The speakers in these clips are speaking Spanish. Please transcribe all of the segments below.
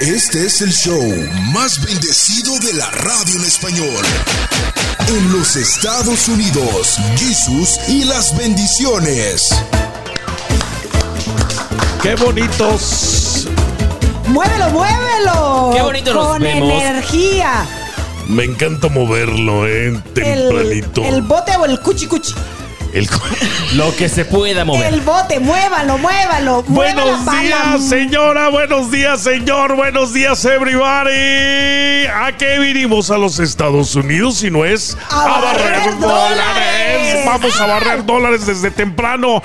Este es el show más bendecido de la radio en español. En los Estados Unidos, Jesús y las bendiciones. ¡Qué bonitos! ¡Muévelo, muévelo! Qué bonito nos Con vemos. energía. Me encanta moverlo, ¿eh? El, Tempranito. el bote o el cuchi cuchi. El- Lo que se pueda mover. El bote, muévalo, muévalo. Buenos pala. días, señora. Buenos días, señor. Buenos días, everybody. ¿A qué vinimos a los Estados Unidos si no es A barrer dólares? Vamos a barrer dólares desde temprano.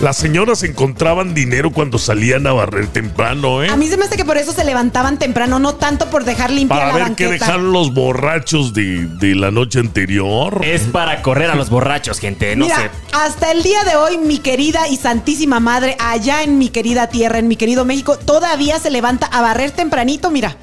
Las señoras encontraban dinero cuando salían a barrer temprano, ¿eh? A mí se me hace que por eso se levantaban temprano, no tanto por dejar limpia Para la ver qué banqueta. dejaron los borrachos de, de la noche anterior. Es para correr a los borrachos, gente. No Mira, hasta el día de hoy, mi querida y santísima madre, allá en mi querida tierra, en mi querido México, todavía se levanta a barrer tempranito, mira.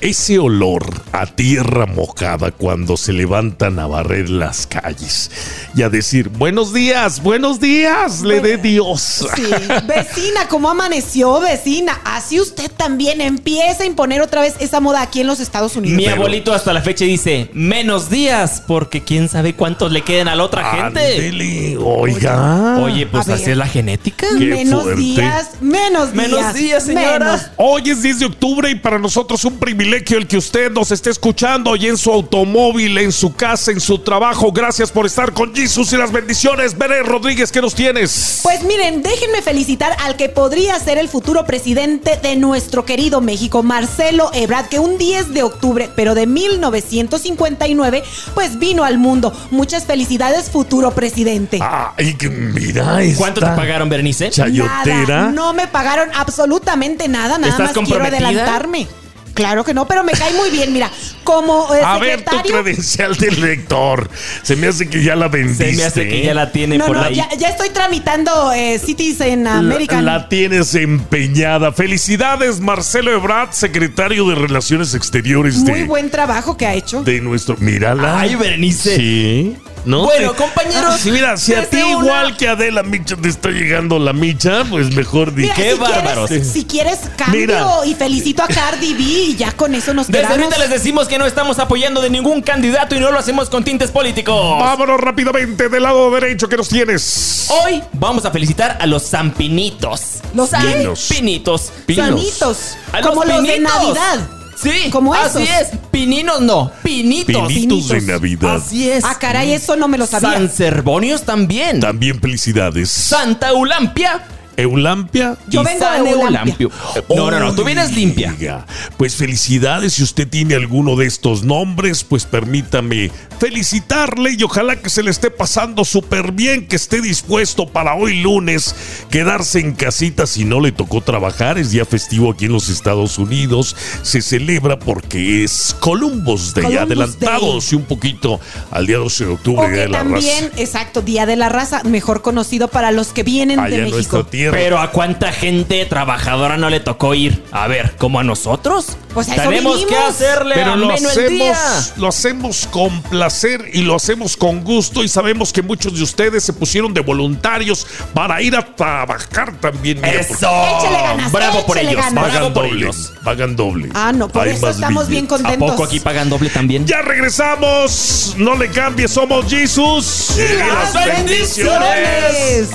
Ese olor a tierra mojada cuando se levantan a barrer las calles y a decir buenos días, buenos días, le dé Dios. Sí, vecina, ¿cómo amaneció, vecina? Así usted también empieza a imponer otra vez esa moda aquí en los Estados Unidos. Mi abuelito hasta la fecha dice menos días, porque quién sabe cuántos le queden a la otra gente. Oiga. Oye, pues así ver. es la genética. Qué menos fuerte. días, menos días. Menos días, señora. menos. Hoy es 10 de octubre y para nosotros un privilegio el que usted nos esté escuchando y en su automóvil, en su casa, en su trabajo. Gracias por estar con Jesús y las bendiciones. Veré Rodríguez, ¿qué nos tienes? Pues miren, déjenme felicitar al que podría ser el futuro presidente de nuestro querido México, Marcelo Ebrard, que un 10 de octubre, pero de 1959, pues vino al mundo. Muchas felicidades, futuro presidente. Ay, que mira, esta ¿Cuánto te pagaron, Bernice? Chayotera. Nada, no me pagaron absolutamente nada, nada ¿Estás más quiero adelantarme. Claro que no, pero me cae muy bien, mira, como eh, A ver tu secretario... credencial del lector. Se me hace que ya la vendiste. Se me hace que ya la tiene no, por no, ahí. ya, ya estoy tramitando eh, Citizen American. La, la tienes empeñada. Felicidades, Marcelo Ebrard, secretario de Relaciones Exteriores Muy de, buen trabajo que ha hecho. de nuestro. Mírala. Ay, Berenice. Sí. ¿No? Bueno, compañeros, Sí, mira, si a desde ti una- igual que a Adela Micha te está llegando la micha, pues mejor di. Mira, qué si bárbaros. Quieres, si quieres cambio Mira. y felicito a Cardi B y ya con eso nos Desde quedamos. ahorita les decimos que no estamos apoyando de ningún candidato y no lo hacemos con tintes políticos. Vámonos rápidamente del lado derecho que nos tienes. Hoy vamos a felicitar a los Zampinitos. ¿Los? Zampinitos. Pinos. Sanitos. A como los de pinitos. Navidad. Sí, Como así esos. es. Pininos no, pinitos. Pinitos de. Navidad. Así es. Ah, caray, eso no me lo sabía. San Cerbonios también. También felicidades. Santa Eulampia. Eulampia. Yo vengo San de Eulampia. Eulampio. No, no, no, tú vienes limpia. Oiga, Pues felicidades si usted tiene alguno de estos nombres, pues permítame felicitarle y ojalá que se le esté pasando súper bien, que esté dispuesto para hoy lunes quedarse en casita si no le tocó trabajar. Es día festivo aquí en los Estados Unidos. Se celebra porque es Columbus Day, Columbus adelantados y un poquito al día 12 de octubre, O Día de la también, Raza. exacto, Día de la Raza, mejor conocido para los que vienen Allá de México. nuestra tierra. Pero a cuánta gente trabajadora no le tocó ir. A ver, como a nosotros. Pues a eso Tenemos que hacerle Pero lo el día. hacemos, lo hacemos con placer y lo hacemos con gusto y sabemos que muchos de ustedes se pusieron de voluntarios para ir a trabajar también. mira, Eso. Échale ganas, Bravo por ellos. ganas. porque Bravo Pagan por doble, ellos. pagan doble. Ah, no, por Hay eso más estamos bien billetes. ¿A contentos. poco aquí pagan doble también? Ya regresamos, no le cambies, somos Jesus. Y las bendiciones.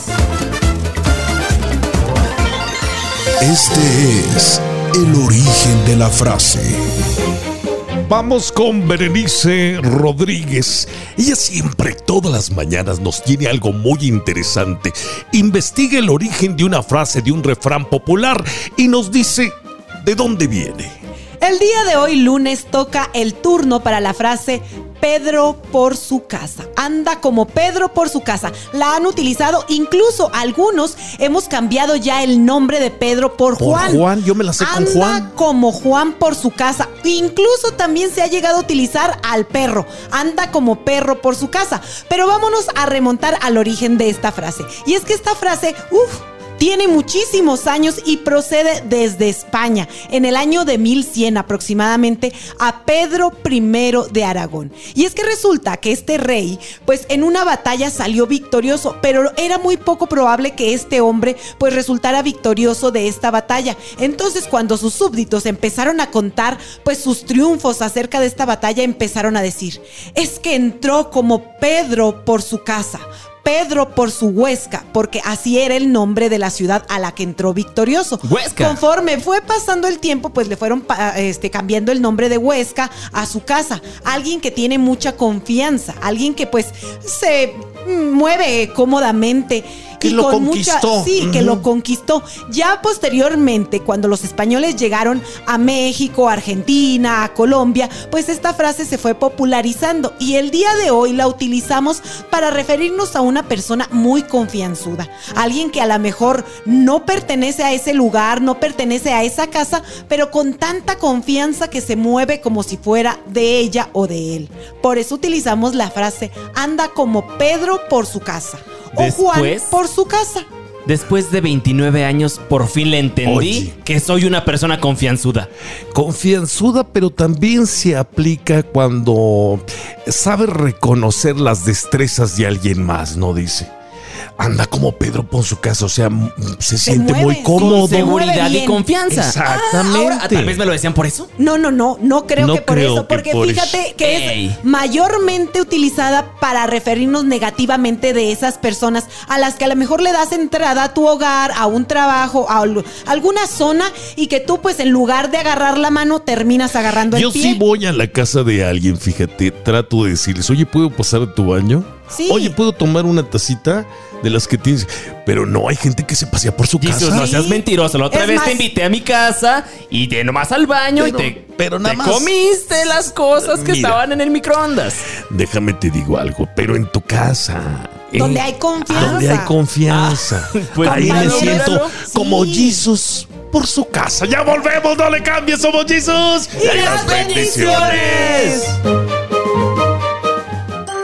Este es el origen de la frase. Vamos con Berenice Rodríguez. Ella siempre, todas las mañanas, nos tiene algo muy interesante. Investiga el origen de una frase, de un refrán popular y nos dice de dónde viene. El día de hoy, lunes, toca el turno para la frase Pedro por su casa. Anda como Pedro por su casa. La han utilizado, incluso algunos hemos cambiado ya el nombre de Pedro por, Por Juan. Juan, yo me la sé con Anda Juan. como Juan por su casa. Incluso también se ha llegado a utilizar al perro. Anda como perro por su casa. Pero vámonos a remontar al origen de esta frase. Y es que esta frase, uff, Tiene muchísimos años y procede desde España, en el año de 1100 aproximadamente, a Pedro I de Aragón. Y es que resulta que este rey, pues en una batalla salió victorioso, pero era muy poco probable que este hombre pues resultara victorioso de esta batalla. Entonces cuando sus súbditos empezaron a contar pues sus triunfos acerca de esta batalla, empezaron a decir, es que entró como Pedro por su casa Pedro por su Huesca, porque así era el nombre de la ciudad a la que entró victorioso. Huesca. Conforme fue pasando el tiempo, pues le fueron este, cambiando el nombre de Huesca a su casa. Alguien que tiene mucha confianza, alguien que pues se mueve cómodamente que lo conquistó. sí, que lo conquistó. Ya posteriormente, cuando los españoles llegaron a México, Argentina, a Colombia, pues esta frase se fue popularizando y el día de hoy la utilizamos para referirnos a una persona muy confianzuda, alguien que a lo mejor no pertenece a ese lugar, no pertenece a esa casa, pero con tanta confianza que se mueve como si fuera de ella o de él. Por eso utilizamos la frase anda como Pedro por su casa o Juan por su casa. Después de 29 años, por fin le entendí que soy una persona confianzuda. Confianzuda, pero también se aplica cuando sabe reconocer las destrezas de alguien más, ¿no? Dice anda como Pedro por su casa, o sea, se, siente muy cómodo. Con seguridad y confianza. Exactamente. Ah, Tal vez me lo decían por eso. No, no, no, no creo que por eso, porque fíjate que es mayormente utilizada para referirnos negativamente de esas personas a las que a lo mejor le das entrada a tu hogar, a un trabajo, a alguna zona y que tú pues en lugar de agarrar la mano terminas agarrando el pie. Yo sí voy a la casa de alguien, fíjate, trato de decirles, oye, ¿puedo pasar a tu baño? Sí. Oye, ¿puedo tomar una tacita? de las que tienes. Pero no, hay gente que se pasea por su casa. no seas mentiroso. La otra vez te invité a mi casa y de nomás al baño y te, pero nada más, comiste las cosas que estaban en el microondas. Déjame te digo algo, pero en tu casa. Donde hay confianza. Donde hay confianza. Ah, pues Ahí me siento como Jesus por su casa. Ya volvemos, no le cambies, somos Jesus. Y, las bendiciones.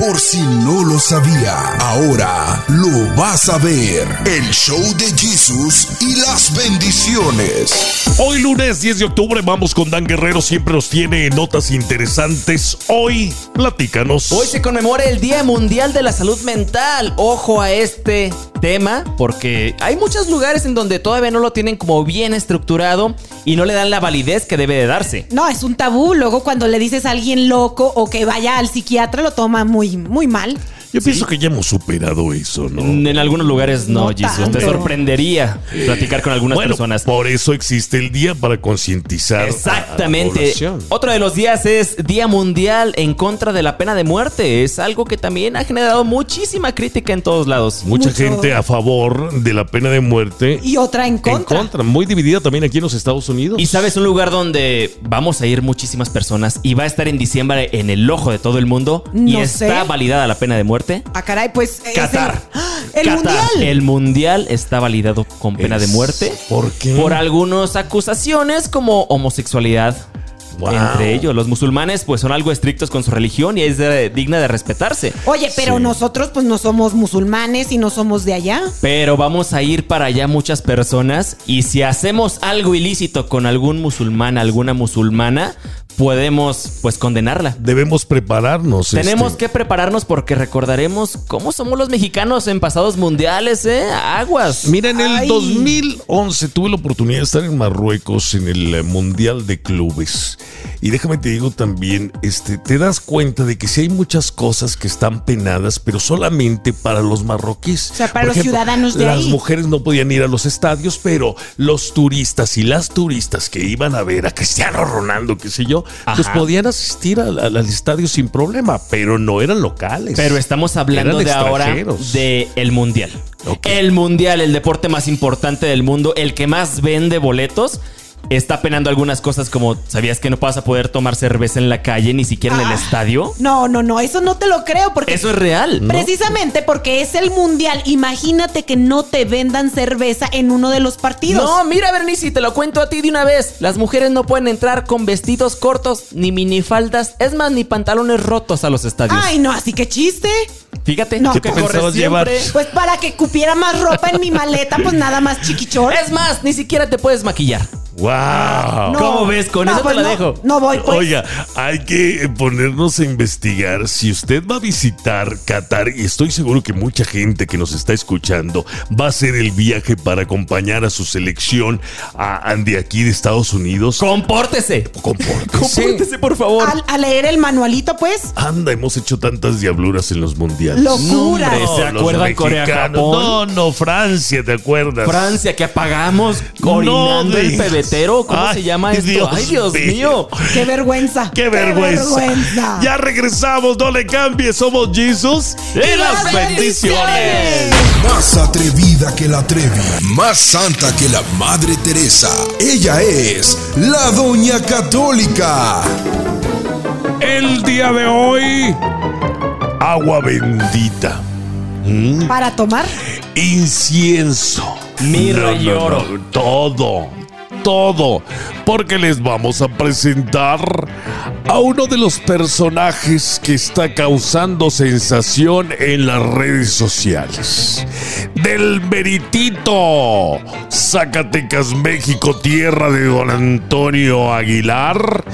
Por si no lo sabía, ahora lo vas a ver. El show de Jesús y las bendiciones. Hoy lunes 10 de octubre vamos con Dan Guerrero, siempre nos tiene notas interesantes. Hoy, platícanos. Hoy se conmemora el Día Mundial de la Salud Mental. Ojo a este tema, porque hay muchos lugares en donde todavía no lo tienen como bien estructurado y no le dan la validez que debe de darse. No, es un tabú. Luego cuando le dices a alguien loco o que vaya al psiquiatra lo toma muy muy, mal. Yo pienso que ya hemos superado eso, ¿no? En algunos lugares no, no Te sorprendería platicar con algunas personas. Por eso existe el día para concientizar. Exactamente. Otro de los días es Día Mundial en contra de la pena de muerte. Es algo que también ha generado muchísima crítica en todos lados. Mucha gente a favor de la pena de muerte. Y otra en contra. En contra. Muy dividida también aquí en los Estados Unidos. Y sabes, un lugar donde vamos a ir muchísimas personas y va a estar en diciembre en el ojo de todo el mundo. y está validada la pena de muerte Ah, caray, pues. Qatar. El, mundial. El mundial está validado con pena de muerte. ¿Por qué? Por algunas acusaciones como homosexualidad. Entre ellos, los musulmanes pues son algo estrictos con su religión y es digna de respetarse. Oye, pero nosotros pues no somos musulmanes y no somos de allá. Pero vamos a ir para allá muchas personas y si hacemos algo ilícito con algún musulmán, alguna musulmana, podemos pues condenarla. Debemos prepararnos. Tenemos este. que prepararnos porque recordaremos cómo somos los mexicanos en pasados mundiales, ¿eh? Aguas. Mira, en el 2011 tuve la oportunidad de estar en Marruecos en el eh, Mundial de Clubes. Y déjame te digo también, este, te das cuenta de que sí hay muchas cosas que están penadas, pero solamente para los marroquíes. O sea, para los ciudadanos de las mujeres no podían ir a los estadios, pero los turistas y las turistas que iban a ver a Cristiano Ronaldo, qué sé yo, pues podían asistir al, estadio sin problema, pero no eran locales. Pero estamos hablando de ahora de el mundial. El mundial, el deporte más importante del mundo, el que más vende boletos está penando algunas cosas como ¿sabías que no vas a poder tomar cerveza en la calle ni siquiera en el ah, estadio? No, no, no, eso no te lo creo porque Eso es real. Precisamente porque es el mundial. Imagínate que no te vendan cerveza en uno de los partidos. No, mira Bernice, te lo cuento a ti de una vez. Las mujeres no pueden entrar con vestidos cortos ni minifaldas, es más ni pantalones rotos a los estadios. Ay, no, así que chiste. Fíjate, No. ¿Qué que corre llevar? siempre. Pues para que cupiera más ropa en mi maleta, pues nada más chiquichón. Es más, ni siquiera te puedes maquillar. ¡Wow! ¿Cómo ves? Con eso te la no, dejo. No voy, pues. Oiga, hay que ponernos a investigar si usted va a visitar Qatar y estoy seguro que mucha gente que nos está escuchando va a hacer el viaje para acompañar a su selección a, de aquí de Estados Unidos. Compórtese. Compórtese. Compórtese, por favor. A leer el manualito, pues. Anda, hemos hecho tantas diabluras en los mundiales. Locura. No, hombre, ¿se acuerdan Corea. Japón? No, no, Francia, ¿te acuerdas? Francia, que apagamos orinando No el digas. Pebetero. ¿Cómo Ay, se llama esto? Dios Ay, Dios mío. mío. Qué vergüenza. ¡Qué vergüenza! vergüenza. Ya regresamos, no le cambies, somos Jesus y las las bendiciones. Más atrevida que la Trevi, más santa que la Madre Teresa. Ella es la Doña Católica. El día de hoy, agua bendita, Para tomar. incienso, Mirra y oro. todo, todo, porque les vamos a presentar a uno de los personajes que está causando sensación en las redes sociales. Del Meritito, Zacatecas, México, tierra de don Antonio Aguilar,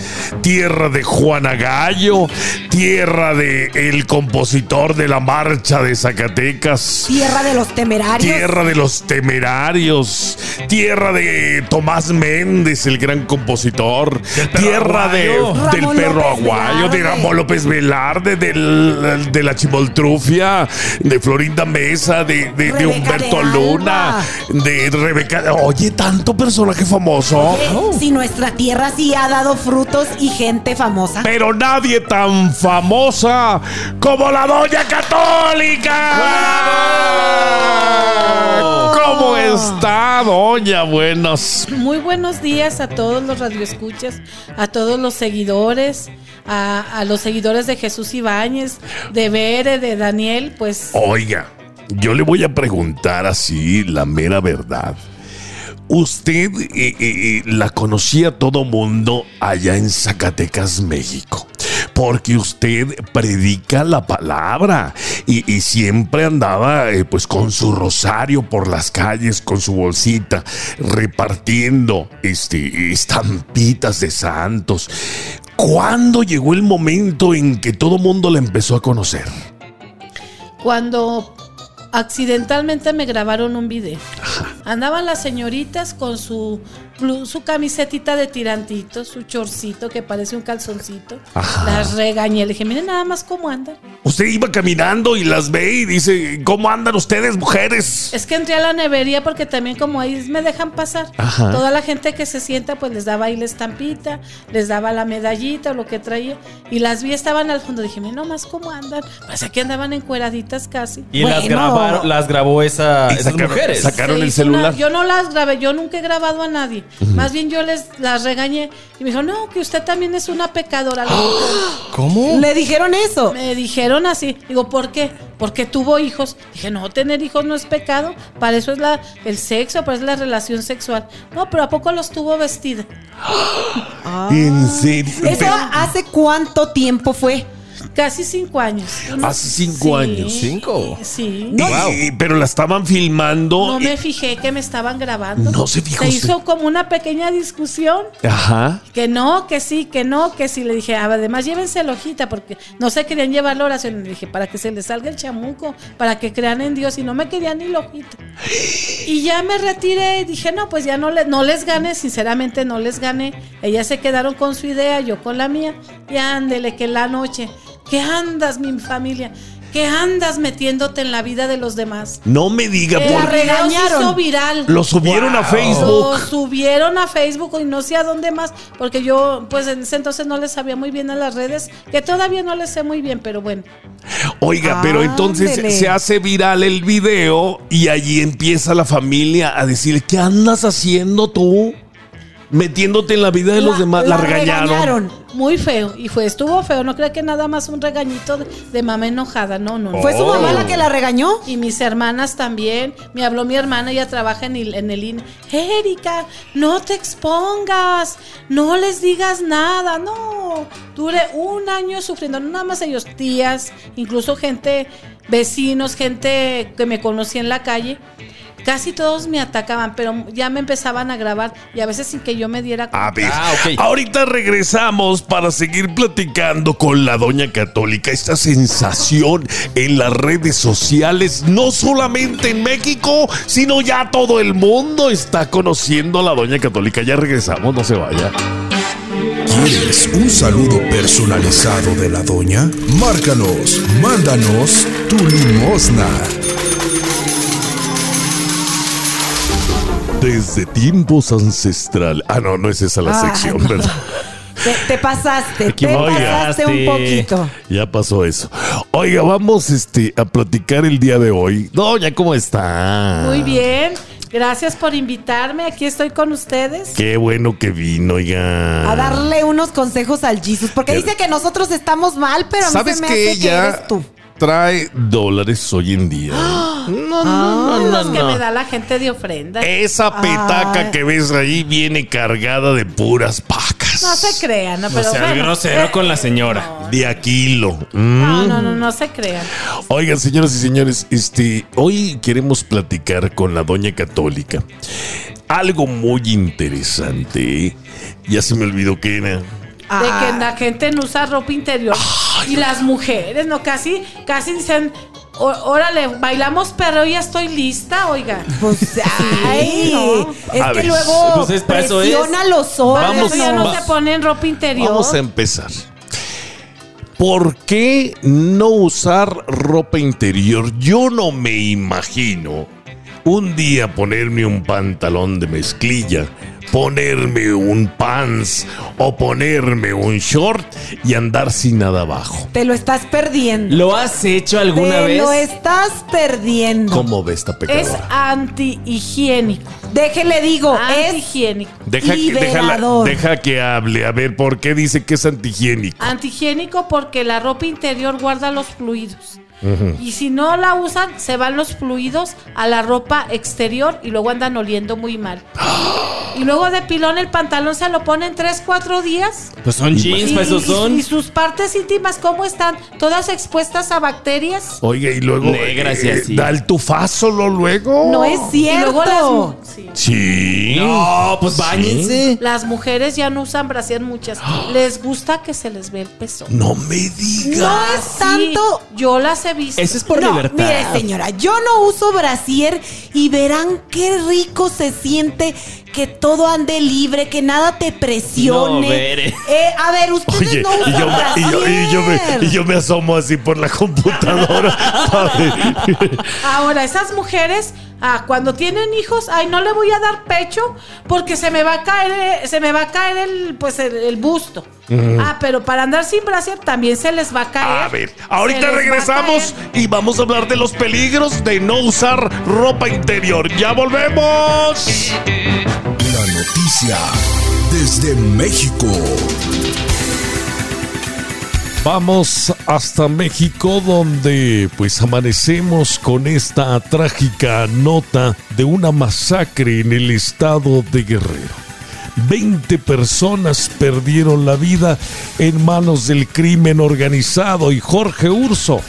tierra de Juana Gallo, tierra de el compositor de la marcha de Zacatecas. Tierra de los temerarios. Tierra de los temerarios, tierra de Tomás Méndez, el gran compositor, tierra de, del perro López aguayo, de. Ramón López Velarde, del- de la Chimoltrufia, de Florinda Mesa, de, de- Humberto de Luna, de Rebeca. Oye, tanto personaje famoso. Eh, Si nuestra tierra sí ha dado frutos y gente famosa. Pero nadie tan famosa como la Doña Católica. ¿Cómo está, Doña? Buenos. Muy buenos días a todos los radioescuchas, a todos los seguidores, a, a los seguidores de Jesús Ibáñez, de Bere, de Daniel, pues Oiga, yo le voy a preguntar así la mera verdad. Usted eh, eh, eh, la conocía todo mundo allá en Zacatecas, México. Porque usted predica la palabra y, y siempre andaba eh, pues con su rosario por las calles, con su bolsita, repartiendo este, estampitas de santos. ¿Cuándo llegó el momento en que todo mundo la empezó a conocer? cuando accidentalmente me grabaron un video. Andaban las señoritas con su su camisetita de tirantito, su chorcito que parece un calzoncito. Ajá. Las regañé, le dije, miren nada más cómo andan. Usted iba caminando y las ve y dice, ¿cómo andan ustedes, mujeres? Es que entré a la nevería porque también como ahí me dejan pasar. Ajá. Toda la gente que se sienta pues les daba ahí la estampita, les daba la medallita o lo que traía. Y las vi estaban al fondo. Dije, mira nomás cómo andan. Parece que andaban encueraditas casi. Y las, grabaron, las grabó esa, esas sacaron- mujeres. sacaron el celular. una- yo no las grabé, yo nunca he grabado a nadie. Más bien yo les las regañé y me dijo, no, que usted también es una pecadora. ¿Cómo? Le dijeron eso. Me dijeron así. Digo, ¿por qué? Porque tuvo hijos. Dije, no, tener hijos no es pecado. Para eso es la, el sexo, para eso es la relación sexual. No, pero ¿a poco los tuvo vestida? ¿En serio? ¿Eso hace cuánto tiempo fue? Casi cinco años. Hace cinco años. ¿Cinco? Sí. Y- pero la estaban filmando. No y- me fijé que me estaban grabando. No se fijó Se usted. hizo como una pequeña discusión. Ajá. Que no, que sí, que no, que sí. Le dije, "Ah, además llévense la hojita porque no se querían llevar la oración. Le dije, para que se les salga el chamuco, para que crean en Dios. Y no me querían ni la hojita. Y ya me retiré y dije, no, pues ya no, le, no les gané, sinceramente no les gané. Ellas se quedaron con su idea, yo con la mía. Y ándele, que la noche, ¿qué andas, mi familia? ¿Qué andas metiéndote en la vida de los demás? No me diga por se regañaron. hizo viral. Lo subieron a Lo Facebook. subieron a Facebook y no sé a dónde más, porque yo pues en ese entonces no les sabía muy bien a las redes, que todavía no les sé muy bien, pero bueno. Oiga, pero entonces se hace viral el video y allí empieza la familia a decirle, ¿qué andas haciendo tú? Metiéndote en la vida de los demás. La, regañaron. Muy feo. Y fue, estuvo feo. No creo que nada más un regañito de, mamá enojada. No, no. ¿Fue su mamá la que la regañó? Y mis hermanas también. Me habló mi hermana, ella trabaja en el, en el INE. Erika, no te expongas. No les digas nada. No. Duré un año sufriendo. No nada más ellos, tías, incluso gente, vecinos, gente que me conocía en la calle Casi todos me atacaban, pero ya me empezaban a grabar y a veces sin que yo me diera cuenta. A ver, ah, ahorita regresamos para seguir platicando con la doña católica. Esta sensación en las redes sociales, no solamente en México, sino ya todo el mundo está conociendo a la doña católica. Ya regresamos, no se vaya. ¿Quieres un saludo personalizado de la doña? Márcanos, mándanos tu limosna. Desde tiempos ancestral. Ah, no, no es esa la ah, sección, ¿verdad? Te, pasaste, te pasaste un poquito. Ya pasó eso. Oiga, vamos este, a platicar el día de hoy. Doña, ¿cómo está? Muy bien. Gracias por invitarme. Aquí estoy con ustedes. Qué bueno que vino, oiga. A darle unos consejos al Jesus. Porque dice que nosotros estamos mal, pero a mí se me hace que eres tú trae dólares hoy en día. No, no, no, Los que me da la gente de ofrenda. Esa petaca que ves ahí viene cargada de puras pacas. No se crean, no, pero. No sea grosero con la señora. De Aquilo. No, no, no, no se crean. Oigan, señoras y señores, este, hoy queremos platicar con la doña católica. Algo muy interesante. Ya se me olvidó que era de que ah. la gente no usa ropa interior. y las mujeres, ¿no? Casi, casi dicen, órale, bailamos pero ya estoy lista, oiga. Pues, ay, es que luego pues presiona los ojos. ya no se ponen ropa interior. Vamos a empezar. ¿Por qué no usar ropa interior? Yo no me imagino un día ponerme un pantalón de mezclilla ponerme un pants o ponerme un short y andar sin nada abajo. Te lo estás perdiendo. ¿Lo has hecho alguna vez? Te lo estás perdiendo. ¿Cómo ves esta pecadora? Es antihigiénico. Déjele digo, antihigiénico. Deja que, deja que hable. A ver, ¿por qué dice que es antihigiénico? Antihigiénico porque la ropa interior guarda los fluidos. Y si no la usan, se van los fluidos a la ropa exterior y luego andan oliendo muy mal. y luego de pilón el pantalón se lo ponen 3, 4 días. Pues son jeans, pues esos son. Y, sus partes íntimas, ¿cómo están? Todas expuestas a bacterias. Oye, y luego Negras y eh, da el tufazo luego. No es cierto. sí. No, pues bañense. Las mujeres ya no usan brasier muchas. les gusta que se les ve el peso. No me digas. No es tanto. yo las he visto. Ese es por libertad. Mire, señora, yo no uso brasier y verán qué rico se siente que todo ande libre, que nada te presione. Eh, a ver, ustedes no usan y yo, y, yo, me, y yo me asomo así por la computadora. Ahora, esas mujeres Ah, cuando tienen hijos, ay, no le voy a dar pecho porque se me va a caer, se me va a caer el, pues el, busto. Ah, pero para andar sin brasier también se les va a caer. A ver, ahorita regresamos y vamos a hablar de los peligros de no usar ropa interior. Ya volvemos. La noticia desde México. Vamos hasta México donde pues amanecemos con esta trágica nota de una masacre en el estado de Guerrero. 20 personas perdieron la vida en manos del crimen organizado y Jorge Urso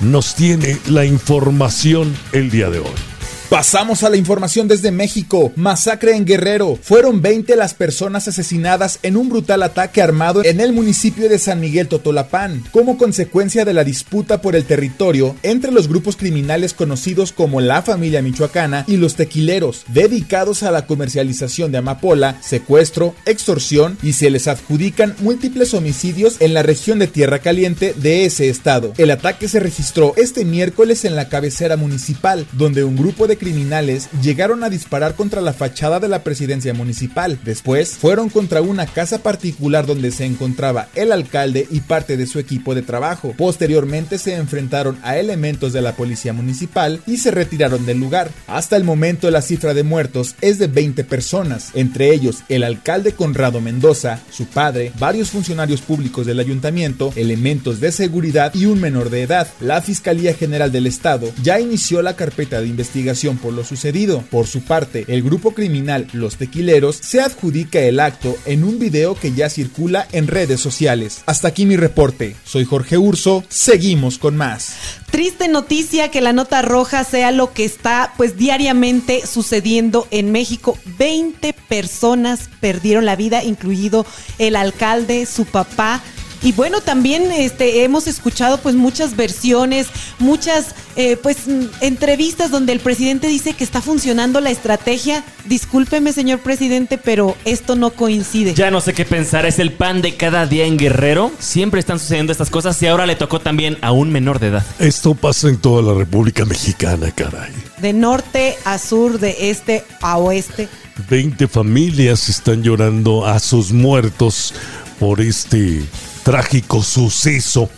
nos tiene la información el día de hoy. Pasamos a la información desde México. Masacre en Guerrero. Fueron 20 las personas asesinadas en un brutal ataque armado en el municipio de San Miguel Totolapán, como consecuencia de la disputa por el territorio entre los grupos criminales conocidos como la familia michoacana y los tequileros, dedicados a la comercialización de amapola, secuestro, extorsión y se les adjudican múltiples homicidios en la región de Tierra Caliente de ese estado. El ataque se registró este miércoles en la cabecera municipal, donde un grupo de criminales llegaron a disparar contra la fachada de la presidencia municipal. Después fueron contra una casa particular donde se encontraba el alcalde y parte de su equipo de trabajo. Posteriormente se enfrentaron a elementos de la policía municipal y se retiraron del lugar. Hasta el momento la cifra de muertos es de 20 personas, entre ellos el alcalde Conrado Mendoza, su padre, varios funcionarios públicos del ayuntamiento, elementos de seguridad y un menor de edad. La Fiscalía General del Estado ya inició la carpeta de investigación por lo sucedido. Por su parte, el grupo criminal Los Tequileros se adjudica el acto en un video que ya circula en redes sociales. Hasta aquí mi reporte. Soy Jorge Urso. Seguimos con más. Triste noticia que la nota roja sea lo que está pues diariamente sucediendo en México. 20 personas perdieron la vida, incluido el alcalde, su papá. Y bueno, también este, hemos escuchado pues muchas versiones, muchas eh, pues entrevistas donde el presidente dice que está funcionando la estrategia. Discúlpeme, señor presidente, pero esto no coincide. Ya no sé qué pensar, es el pan de cada día en Guerrero. Siempre están sucediendo estas cosas y ahora le tocó también a un menor de edad. Esto pasa en toda la República Mexicana, caray. De norte a sur, de este a oeste. 20 familias están llorando a sus muertos por este trágico suceso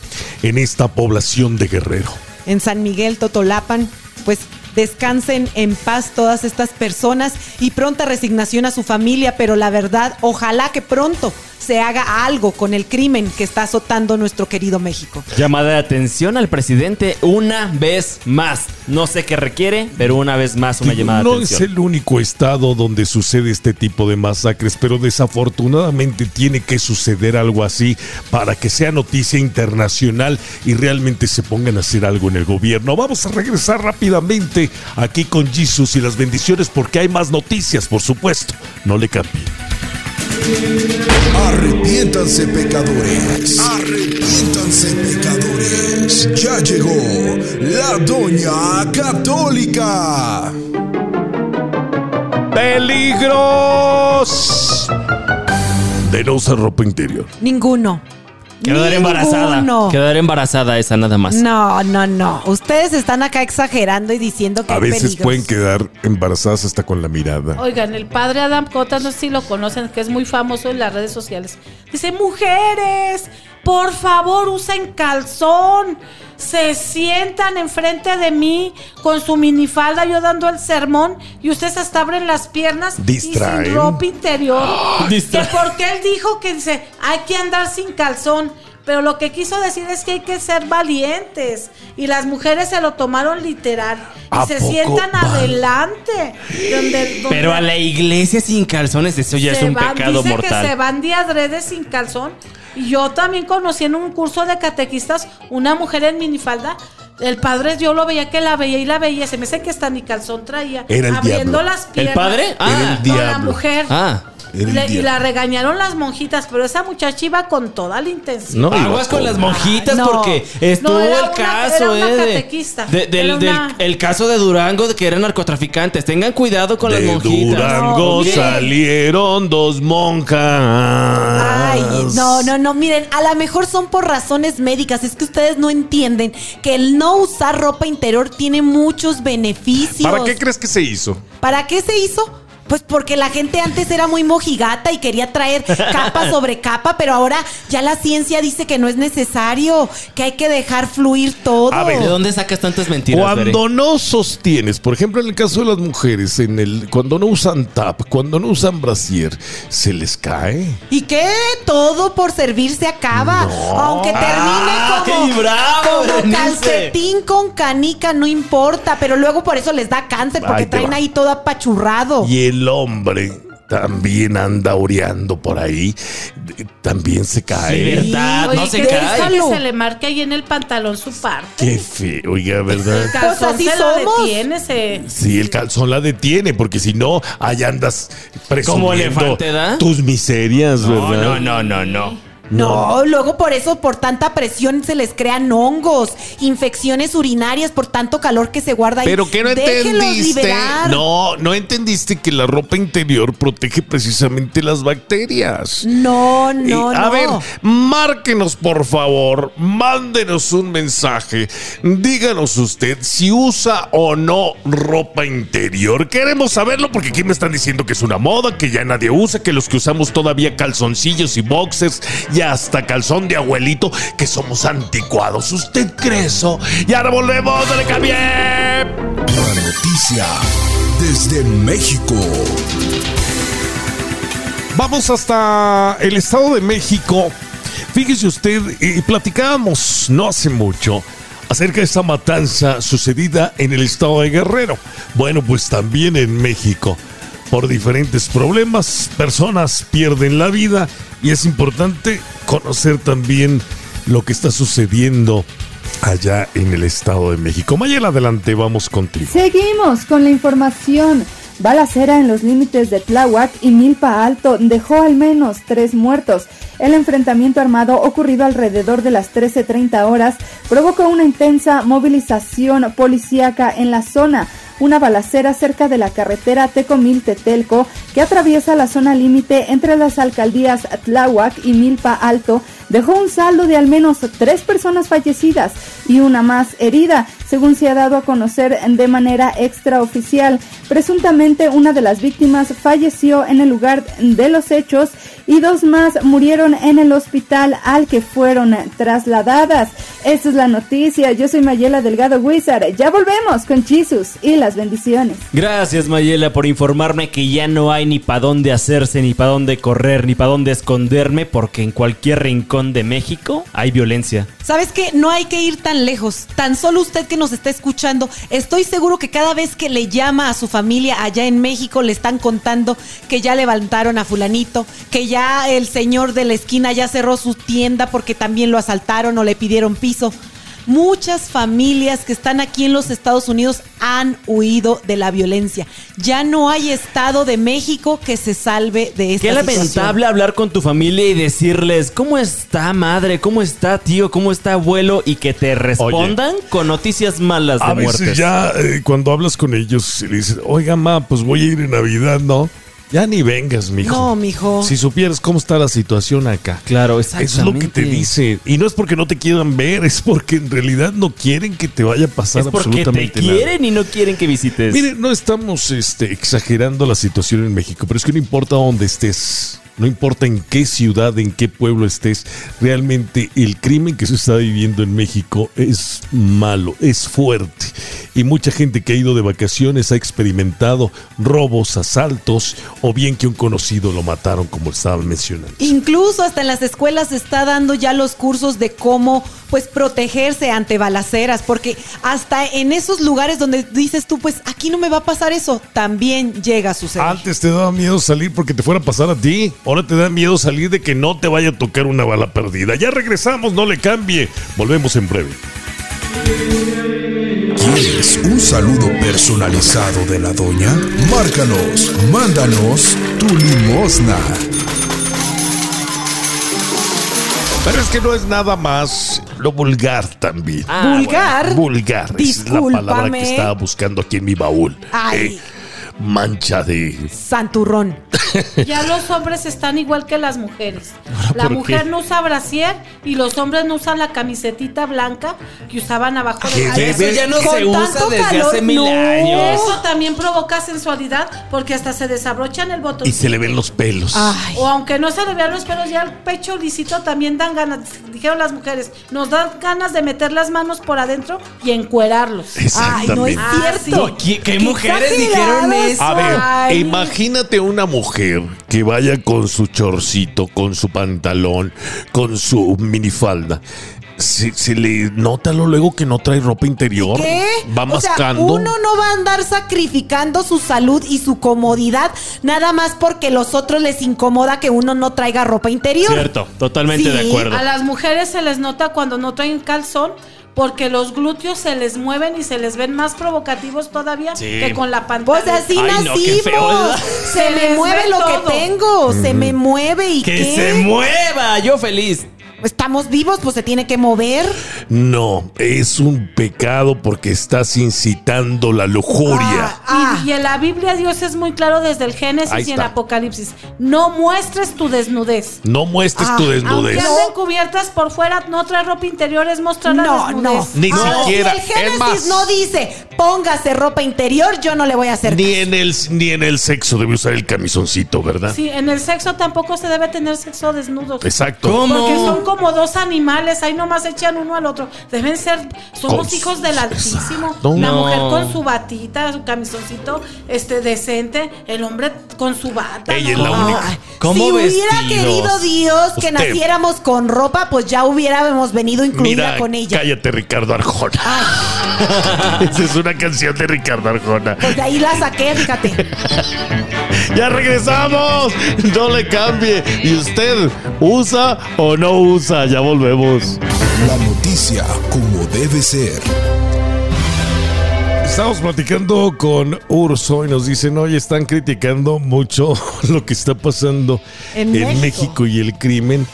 en esta población de Guerrero. En San Miguel Totolapan, pues descansen en paz todas estas personas y pronta resignación a su familia, pero la verdad, ojalá que pronto se haga algo con el crimen que está azotando nuestro querido México. Llamada de atención al presidente una vez más. No sé qué requiere, pero una vez más una llamada de atención. No es el único estado donde sucede este tipo de masacres, pero desafortunadamente tiene que suceder algo así para que sea noticia internacional y realmente se pongan a hacer algo en el gobierno. Vamos a regresar rápidamente aquí con Jesus y las bendiciones porque hay más noticias, por supuesto. No le cambien. Arrepiéntanse pecadores, arrepiéntanse pecadores. Ya llegó la Doña Católica. Peligros de no usar ropa interior. Ninguno. Quedar embarazada. Quedar embarazada esa nada más. No, no, no. Ustedes están acá exagerando y diciendo que a veces pueden quedar embarazadas hasta con la mirada. Oigan, el padre Adam Cota, no sé si lo conocen, que es muy famoso en las redes sociales. Dice, mujeres, por favor usen calzón. Se sientan enfrente de mí con su minifalda, yo dando el sermón, y ustedes hasta abren las piernas y sin ropa interior. que porque él dijo que dice, hay que andar sin calzón. Pero lo que quiso decir es que hay que ser valientes. Y las mujeres se lo tomaron literal. Y se sientan adelante. Pero a la iglesia sin calzones, eso ya es un pecado mortal. Que se van de adrede sin calzón. Yo también conocí en un curso de catequistas una mujer en minifalda. El padre yo lo veía que la veía y la veía. Se me hace que hasta ni calzón traía. Era el abriendo las piernas. ¿El padre? Ah, el la mujer. Ah y la regañaron las monjitas, pero esa muchacha iba con toda la intención. No, aguas con las monjitas porque estuvo el caso, eh, del, el caso de Durango de que eran narcotraficantes. Tengan cuidado con las monjitas. Durango salieron dos monjas. Ay, no, no, no, miren, a lo mejor son por razones médicas, es que ustedes no entienden que el no usar ropa interior tiene muchos beneficios. ¿Para qué crees que se hizo? ¿Para qué se hizo? Pues porque la gente antes era muy mojigata y quería traer capa sobre capa, pero ahora ya la ciencia dice que no es necesario, que hay que dejar fluir todo. A ver, ¿de dónde sacas tantas mentiras? Cuando no sostienes, por ejemplo, en el caso de las mujeres, en el cuando no usan tap, cuando no usan brasier, se les cae. ¿Y qué? Todo por servir se acaba. Aunque termine ah, como, calcetín con canica, no importa, pero luego por eso les da cáncer porque traen ahí todo apachurrado. Y el hombre también anda oreando por ahí, también se cae. verdad, no se cae. Que se le marca ahí en el pantalón su parte. Qué feo, oiga, ¿verdad? El calzón pues se detiene. Se... Sí, el calzón la detiene, porque si no, ahí andas presumiendo elefante, da? tus miserias, ¿verdad? No, no, no, no. No, luego por eso, por tanta presión, se les crean hongos, infecciones urinarias por tanto calor que se guarda ahí. Pero que no Déjenlos entendiste. liberar. No, no entendiste que la ropa interior protege precisamente las bacterias. No, no, Y, a no. ver, márquenos por favor, mándenos un mensaje, díganos usted si usa o no ropa interior. Queremos saberlo porque aquí me están diciendo que es una moda, que ya nadie usa, que los que usamos todavía calzoncillos y boxers hasta calzón de abuelito, que somos anticuados. ¿Usted cree eso? Y ahora volvemos, le. La noticia desde México. Vamos hasta el Estado de México. Fíjese usted, eh, platicábamos no hace mucho acerca de esta matanza sucedida en el estado de Guerrero. Bueno, pues también en México. Por diferentes problemas, personas pierden la vida y es importante conocer también lo que está sucediendo allá en el Estado de México. Mayel, adelante, vamos contigo. Seguimos con la información. Balacera en los límites de Tláhuac y Milpa Alto dejó al menos tres muertos. El enfrentamiento armado ocurrido alrededor de las 13.30 horas provocó una intensa movilización policíaca en la zona. Una balacera cerca de la carretera Tecomil-Tetelco que atraviesa la zona límite entre las alcaldías Tláhuac y Milpa Alto dejó un saldo de al menos tres personas fallecidas y una más herida, según se ha dado a conocer de manera extraoficial. Presuntamente una de las víctimas falleció en el lugar de los hechos y dos más murieron en el hospital al que fueron trasladadas. Esta es la noticia. Yo soy Mayela Delgado Wizard. Ya volvemos con Jesus y las bendiciones. Gracias Mayela por informarme que ya no hay ni para dónde hacerse, ni para dónde correr, ni para dónde esconderme, porque en cualquier rincón de México hay violencia. ¿Sabes qué? No hay que ir tan lejos. Tan solo usted que nos está escuchando, estoy seguro que cada vez que le llama a su familia allá en México le están contando que ya levantaron a fulanito, que ya el señor de la esquina ya cerró su tienda porque también lo asaltaron o le pidieron piso. Muchas familias que están aquí en los Estados Unidos han huido de la violencia. Ya no hay Estado de México que se salve de esta Qué situación. lamentable hablar con tu familia y decirles, ¿cómo está madre? ¿Cómo está tío? ¿Cómo está abuelo? Y que te respondan con noticias malas de A veces muertes. ya eh, cuando hablas con ellos y le dices, oiga, ma, pues voy a ir en Navidad, ¿no? Ya ni vengas, mijo. No, mijo. Si supieras cómo está la situación acá. Claro, Eso es lo que te exactamente. dicen. Y no es porque no te quieran ver, es porque en realidad no quieren que te vaya a pasar Es porque te absolutamente nada. quieren y no quieren que visites. Mire, no estamos este, exagerando la situación en México, pero es que no importa dónde estés, no importa en qué ciudad, en qué pueblo estés, realmente el crimen que se está viviendo en México es malo, es fuerte. Y mucha gente que ha ido de vacaciones ha experimentado robos, asaltos o bien que un conocido lo mataron, como estaba mencionando. Incluso hasta en las escuelas se está dando ya los cursos de cómo pues protegerse ante balaceras, porque hasta en esos lugares donde dices tú, pues aquí no me va a pasar eso, también llega a suceder. Antes te daba miedo salir porque te fuera a pasar a ti. Ahora te da miedo salir de que no te vaya a tocar una bala perdida. Ya regresamos, no le cambie. Volvemos en breve. ¿Quieres un saludo personalizado de la doña? Márcanos, mándanos tu limosna. Pero es que no es nada más lo vulgar también. Ah, Vulgar. Vulgar. Es la palabra Discúlpame. que estaba buscando aquí en mi baúl. Ay. Eh, mancha de. Santurrón. Ya los hombres están igual que las mujeres. La ¿por mujer qué? no usa brasier y los hombres no usan la camisetita blanca que usaban abajo de la ¿Qué Eso ya no Con se usa tanto desde calor, hace mil no. años. Eso también provoca sensualidad porque hasta se desabrochan el botón. Y se le ven los pelos. Ay. O aunque no se le vean los pelos, ya el pecho lisito también dan ganas. Dijeron las mujeres, nos dan ganas de meter las manos por adentro y encuerarlos. Ay, no es. Ah, cierto. ¿qué- qué mujeres dijeron exagerados eso? A ver, Ay. imagínate una mujer que vaya con su chorcito, con su pantalón, con su minifalda. Se, se le nota lo luego que no trae ropa interior. ¿Qué? Va O sea, mascando. uno no va a andar sacrificando su salud y su comodidad nada más porque los otros les incomoda que uno no traiga ropa interior. Cierto, totalmente de acuerdo. A las mujeres se les nota cuando no traen calzón porque los glúteos se les mueven y se les ven más provocativos todavía Sí. que con la pantalla. Pues así Ay, no, qué feo, nacimos. se Se me mueve ve lo todo. que tengo. Se me mueve y ¡Que qué. se mueva! yo feliz estamos vivos, pues se tiene que mover. No, es un pecado porque estás incitando la lujuria. Ah, ah. Y, en la Biblia Dios es muy claro desde el Génesis y en Apocalipsis. No muestres tu desnudez. No muestres tu ah, desnudez. Aunque anden cubiertas por fuera, no traer ropa interior, es mostrar la desnudez. No, ni siquiera. el Génesis no dice, póngase ropa interior, yo no le voy a hacer Ni en el, ni en el sexo debe usar el camisoncito, ¿verdad? Sí, en el sexo tampoco se debe tener sexo desnudo. Exacto. ¿Cómo? Como dos animales, ahí nomás echan uno al otro. Deben ser, somos hijos del Altísimo. La mujer con su batita, su camisoncito este decente, el hombre con su bata. Ella es la única. si hubiera querido Dios que naciéramos con ropa, pues ya hubiéramos venido incluida con ella. Cállate, Ricardo Arjona. Esa es una canción de Ricardo Arjona. Pues de ahí la saqué, fíjate. ya regresamos. No le cambie. ¿Y usted usa o no usa? Ya volvemos. La noticia como debe ser. Estamos platicando con Urso y nos dicen, hoy están criticando mucho lo que está pasando en, México y el crimen,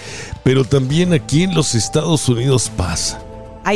pero también aquí en los Estados Unidos pasa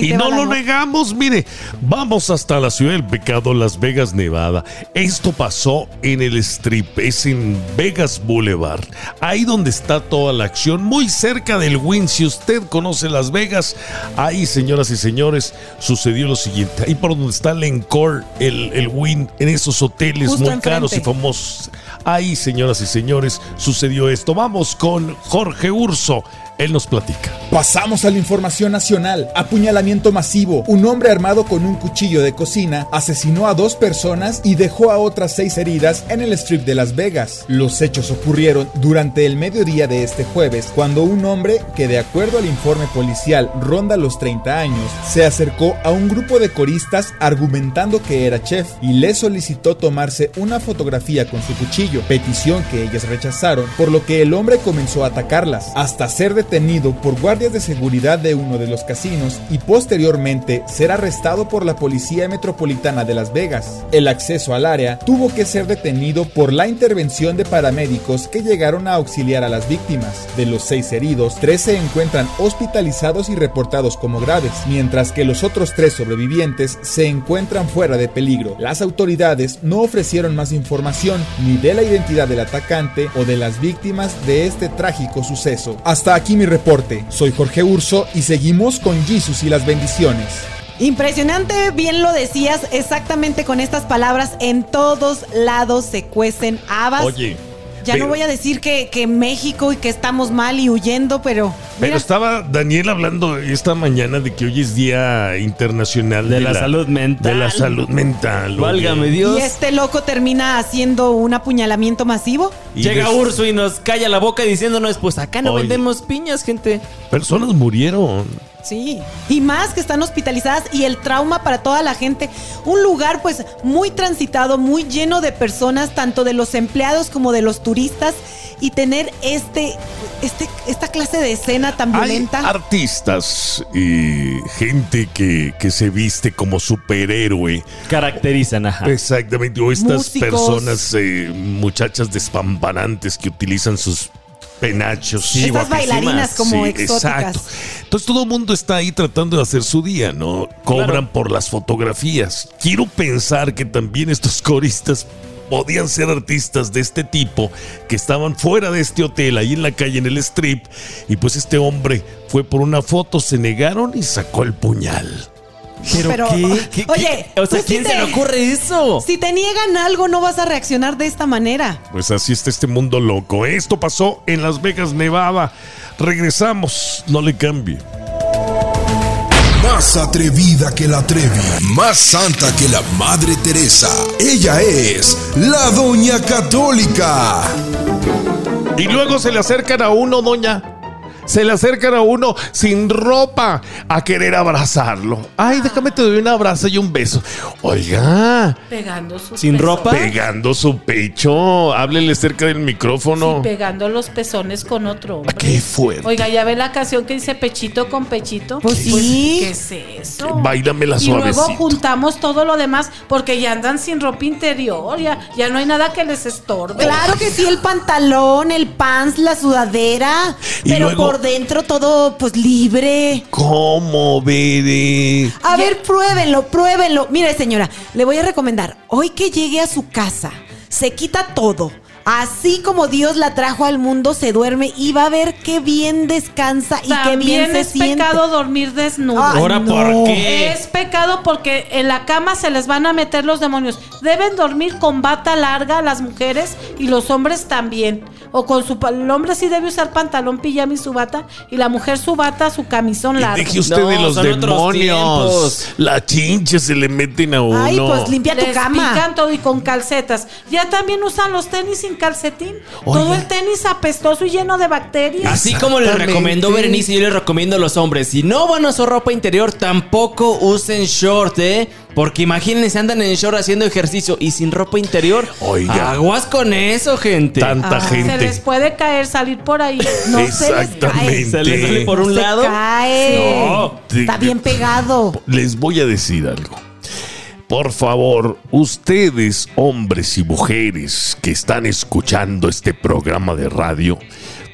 y no lo negamos, mire, vamos hasta la ciudad del pecado, Las Vegas, Nevada. Esto pasó en el strip, es en Vegas Boulevard, ahí donde está toda la acción, muy cerca del Win. Si usted conoce Las Vegas, ahí, señoras y señores, sucedió lo siguiente. Ahí por donde está el Encore, el, el Win, en esos hoteles muy caros y famosos. Ahí, señoras y señores, sucedió esto. Vamos con Jorge Urso él nos platica. Pasamos a la información nacional. Apuñalamiento masivo. Un hombre armado con un cuchillo de cocina asesinó a dos personas y dejó a otras seis heridas en el strip de Las Vegas. Los hechos ocurrieron durante el mediodía de este jueves, cuando un hombre que de acuerdo al informe policial ronda los 30 años, se acercó a un grupo de coristas argumentando que era chef y le solicitó tomarse una fotografía con su cuchillo, petición que ellas rechazaron, por lo que el hombre comenzó a atacarlas, hasta ser detenido detenido por guardias de seguridad de uno de los casinos y posteriormente ser arrestado por la Policía Metropolitana de Las Vegas. El acceso al área tuvo que ser detenido por la intervención de paramédicos que llegaron a auxiliar a las víctimas. De los seis heridos, tres se encuentran hospitalizados y reportados como graves, mientras que los otros tres sobrevivientes se encuentran fuera de peligro. Las autoridades no ofrecieron más información ni de la identidad del atacante o de las víctimas de este trágico suceso. Hasta aquí mi reporte. Soy Jorge Urso y seguimos con Jesus y las bendiciones. Impresionante, bien lo decías, exactamente con estas palabras, en todos lados se cuecen habas. Oye. Ya no voy a decir que, México y que estamos mal y huyendo, pero. Pero estaba Daniel hablando esta mañana de que hoy es Día Internacional de, la, Salud Mental. De la Salud Mental. Válgame Dios. Y este loco termina haciendo un apuñalamiento masivo. Llega Urso y nos calla la boca diciéndonos: Pues acá no vendemos piñas, gente. Personas murieron. Sí, y más que están hospitalizadas y el trauma para toda la gente. Un lugar pues muy transitado, muy lleno de personas, tanto de los empleados como de los turistas y tener este, este esta clase de escena tan violenta. Hay artistas y gente que, que se viste como superhéroe. Caracterizan, ajá. Exactamente, o estas personas, eh, muchachas despampanantes que utilizan sus penachos. Sí, Estas bailarinas como exóticas. Exacto. Entonces todo el mundo está ahí tratando de hacer su día, ¿no? Cobran por las fotografías. Quiero pensar que también estos coristas podían ser artistas de este tipo que estaban fuera de este hotel, ahí en la calle, en el strip, y pues este hombre fue por una foto, se negaron y sacó el puñal. ¿Pero, qué? Oye, o sea, ¿quién se le ocurre eso? Si te niegan algo, no vas a reaccionar de esta manera. Pues así está este mundo loco. Esto pasó en Las Vegas, Nevada. Regresamos, no le cambie. Más atrevida que la Trevi, más santa que la Madre Teresa. Ella es la Doña Católica. Y luego se le acercan a uno, doña se le acercan a uno sin ropa a querer abrazarlo. Ay, déjame te doy un abrazo y un beso. Oiga. Pegando su Sin ropa. Pegando su pecho. Háblele cerca del micrófono. Sí, pegando los pezones con otro hombre. Qué fuerte. Oiga, ya ve la canción que dice pechito con pechito. Pues, pues sí. ¿Qué es eso? Báilame la Y luego juntamos todo lo demás porque ya andan sin ropa interior. Ya, ya no hay nada que les estorbe. Claro que sí, el pantalón, el pants, la sudadera. Y pero luego por dentro todo pues libre. ¿Cómo, Bere? A ver, pruébenlo, pruébenlo. Mire, señora, le voy a recomendar, hoy que llegue a su casa, se quita todo Así como Dios la trajo al mundo, se duerme y va a ver qué bien descansa y qué bien se es pecado dormir desnudo. ¿Ahora por qué? Es pecado porque en la cama se les van a meter los demonios. Deben dormir con bata larga las mujeres y los hombres también. O con su el hombre sí debe usar pantalón, pijama y su bata y la mujer su bata, su camisón largo. Deje usted de los demonios. La chinche se le meten a uno. Ay, pues limpia tu Les cama. pican todo y con calcetas. Ya también usan los tenis calcetín. Todo el tenis apestoso y lleno de bacterias. Así como le recomendó Berenice, yo le recomiendo a los hombres, si no van a usar ropa interior, tampoco usen short, ¿eh? Porque imagínense, andan en short haciendo ejercicio y sin ropa interior. Oiga. Aguas con eso, gente. Tanta Ah, gente. Se les puede caer salir por ahí. No se les cae. Exactamente. Se les sale por No un se lado. cae. No. Está bien pegado. Les voy a decir algo. Por favor, ustedes, hombres y mujeres que están escuchando este programa de radio,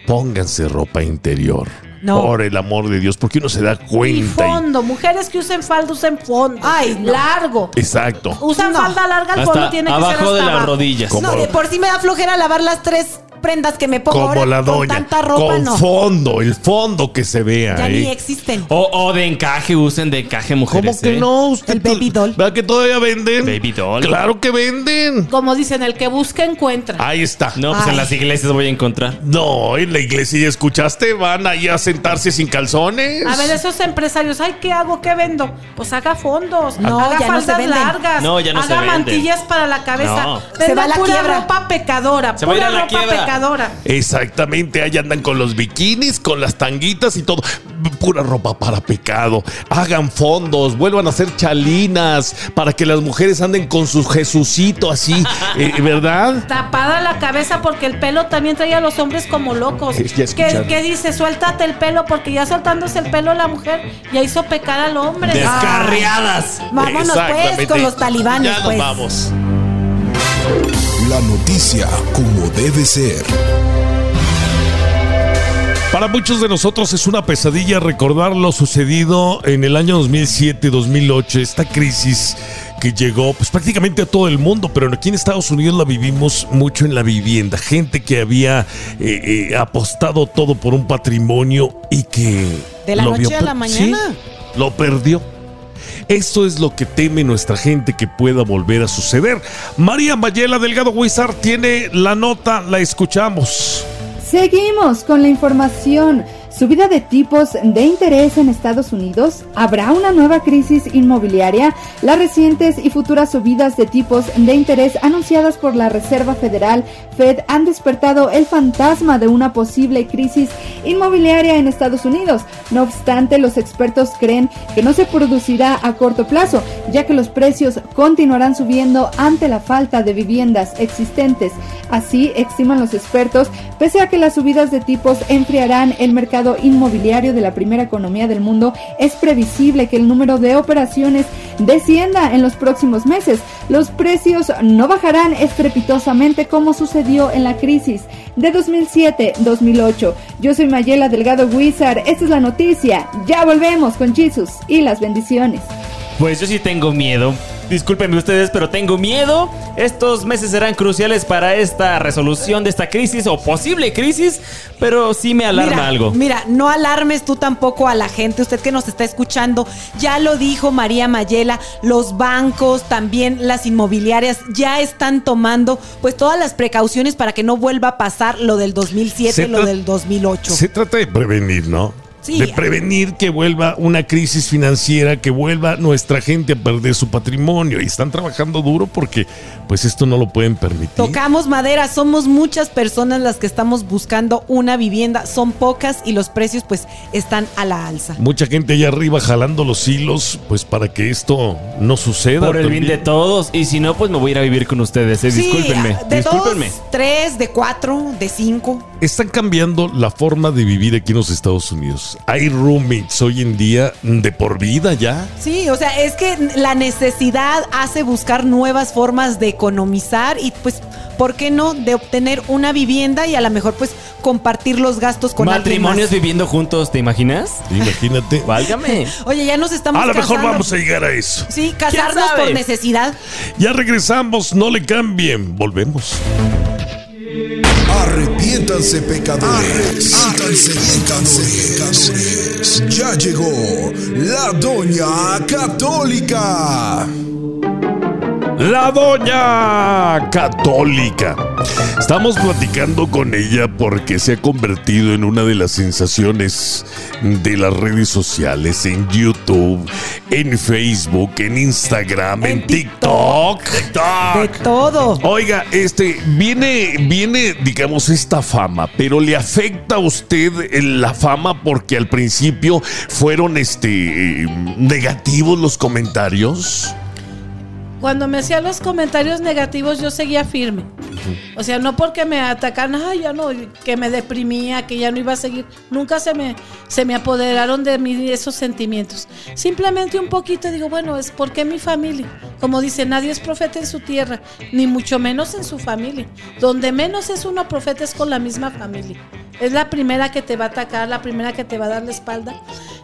pónganse ropa interior. No. Por el amor de Dios, porque uno se da cuenta. y- fondo. Mujeres que usen falda usen fondo. Ay, no. largo. Exacto. Usan No. falda larga, el fondo Hasta tiene que ser abajo hasta de las abajo. rodillas. Como- No, de por sí me da flojera lavar las tres prendas que me pongo Como ahora la con tanta ropa, con no. fondo, el fondo que se vea. Ya ¿eh? ni existen. O, o de encaje, usen de encaje mujeres. ¿Cómo que ¿eh? no? Usted El baby doll. ¿Verdad que todavía venden? Baby doll. Claro que venden. Como dicen, el que busca encuentra. Ahí está. No, pues Ay. en las iglesias voy a encontrar. No, en la iglesia, ¿ya escuchaste? Van ahí a sentarse sin calzones. A ver, esos empresarios, ay, ¿qué hago? ¿Qué vendo? Pues haga fondos, No, haga ya no se faldas venden. largas, No, ya no se haga mantillas para la cabeza. No. Se va a la pura quiebra. ropa pecadora, Se va a ir a la ropa quiebra. Pecadora. Exactamente, ahí andan con los bikinis, con las tanguitas y todo. Pura ropa para pecado. Hagan fondos, vuelvan a hacer chalinas para que las mujeres anden con su Jesucito así, eh, ¿verdad? Tapada la cabeza porque el pelo también trae a los hombres como locos. ¿Qué, dice? Suéltate el pelo porque ya soltándose el pelo la mujer ya hizo pecar al hombre. Descarriadas. Vámonos pues con los talibanes, Ya nos pues. vamos. La noticia como debe ser. Para muchos de nosotros es una pesadilla recordar lo sucedido en el año 2007-2008, esta crisis que llegó pues prácticamente a todo el mundo, pero aquí en Estados Unidos la vivimos mucho en la vivienda, gente que había eh, eh, apostado todo por un patrimonio y que... De la lo noche a la mañana. Sí, lo perdió. Esto es lo que teme nuestra gente que pueda volver a suceder. María Mayela Delgado Huizar tiene la nota, la escuchamos. Seguimos con la información. Subida de tipos de interés en Estados Unidos. ¿Habrá una nueva crisis inmobiliaria? Las recientes y futuras subidas de tipos de interés anunciadas por la Reserva Federal Fed han despertado el fantasma de una posible crisis inmobiliaria en Estados Unidos. No obstante, los expertos creen que no se producirá a corto plazo, ya que los precios continuarán subiendo ante la falta de viviendas existentes. Así, estiman los expertos, pese a que las subidas de tipos enfriarán el mercado inmobiliario de la primera economía del mundo, es previsible que el número de operaciones descienda en los próximos meses. Los precios no bajarán estrepitosamente como sucedió en la crisis de 2007-2008. Yo soy Mayela Delgado Wizard, esta es la noticia. Ya volvemos con Jesus y las bendiciones. Pues yo sí tengo miedo. Discúlpenme ustedes, pero tengo miedo. Estos meses serán cruciales para esta resolución de esta crisis o posible crisis, pero sí me alarma mira, algo. Mira, no alarmes tú tampoco a la gente, usted que nos está escuchando, ya lo dijo María Mayela, los bancos, también las inmobiliarias ya están tomando pues todas las precauciones para que no vuelva a pasar lo del 2007, Se lo del 2008. Se trata de prevenir, ¿no? Sí. De prevenir que vuelva una crisis financiera, que vuelva nuestra gente a perder su patrimonio. Y están trabajando duro porque, pues, esto no lo pueden permitir. Tocamos madera, somos muchas personas las que estamos buscando una vivienda, son pocas y los precios pues están a la alza. Mucha gente allá arriba jalando los hilos, pues, para que esto no suceda. Por el bien de todos. Y si no, pues me voy a ir a vivir con ustedes. eh. Sí, Discúlpenme. de Discúlpenme. dos, tres, de cuatro, de cinco. Están cambiando la forma de vivir aquí en los Estados Unidos. Hay roommates hoy en día de por vida ya. Sí, o sea, es que la necesidad hace buscar nuevas formas de economizar y pues, ¿por qué no? De obtener una vivienda y a lo mejor pues compartir los gastos con Matrimonios viviendo juntos, ¿te imaginas? Imagínate. Válgame. Oye, ya nos estamos A lo mejor casando. vamos a llegar a eso. Sí, casarnos por necesidad. Ya regresamos, no le cambien. Volvemos. Arrepiéntanse pecadores. Arrepiéntanse pecadores. Ya llegó la Doña Católica. La Doña Católica. Estamos platicando con ella porque se ha convertido en una de las sensaciones de las redes sociales, en YouTube, en Facebook, en Instagram, en, En TikTok. De TikTok. todo. Oiga, este, viene, viene, digamos, esta fama, pero le afecta a usted la fama porque al principio fueron, este, eh, negativos los comentarios. Cuando me hacían los comentarios negativos, yo seguía firme. O sea, no porque me atacan, ay, ya no, que me deprimía, que ya no iba a seguir. Nunca se me, se me apoderaron de mí esos sentimientos. Simplemente un poquito digo, bueno, es porque mi familia. Como dice, nadie es profeta en su tierra, ni mucho menos en su familia. Donde menos es uno profeta es con la misma familia. Es la primera que te va a atacar, la primera que te va a dar la espalda.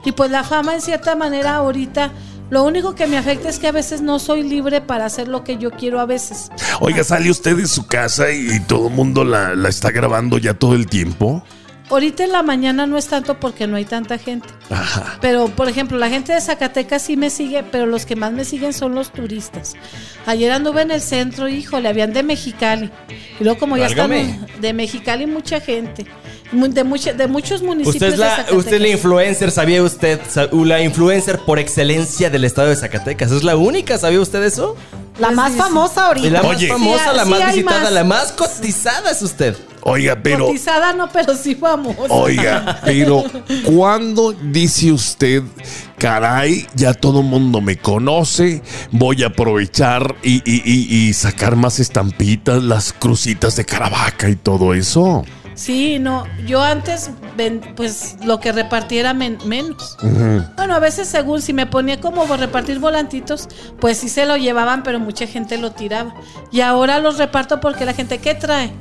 Y pues la fama, en cierta manera, ahorita. Lo único que me afecta es que a veces no soy libre para hacer lo que yo quiero a veces. Oiga, sale usted de su casa y, y todo el mundo la, la está grabando ya todo el tiempo. Ahorita en la mañana no es tanto porque no hay tanta gente. Ajá. Pero, por ejemplo, la gente de Zacatecas sí me sigue, pero los que más me siguen son los turistas. Ayer anduve en el centro, híjole, habían de Mexicali. Y luego como ya están de Mexicali mucha gente. De, mucha- de muchos municipios Usted es, de la, Zacatecas. usted es la influencer, ¿sabía usted? La influencer por excelencia del estado de Zacatecas. ¿Es la única? ¿Sabía usted eso? La Pues más sí, famosa Y ahorita. la Oye. más famosa, Sí, la sí más visitada, más. la más cotizada es usted. Oiga, pero. Cotizada no, pero sí famosa. Oiga, pero ¿cuándo dice usted, caray, ya todo el mundo me conoce, voy a aprovechar y, y- y- y sacar más estampitas, las crucitas de Caravaca y todo eso? Sí, no, yo antes, ven- pues lo que repartiera men- menos. Bueno, a veces según si me ponía como repartir volantitos, pues sí se lo llevaban, pero mucha gente lo tiraba. Y ahora los reparto porque la gente, ¿qué trae?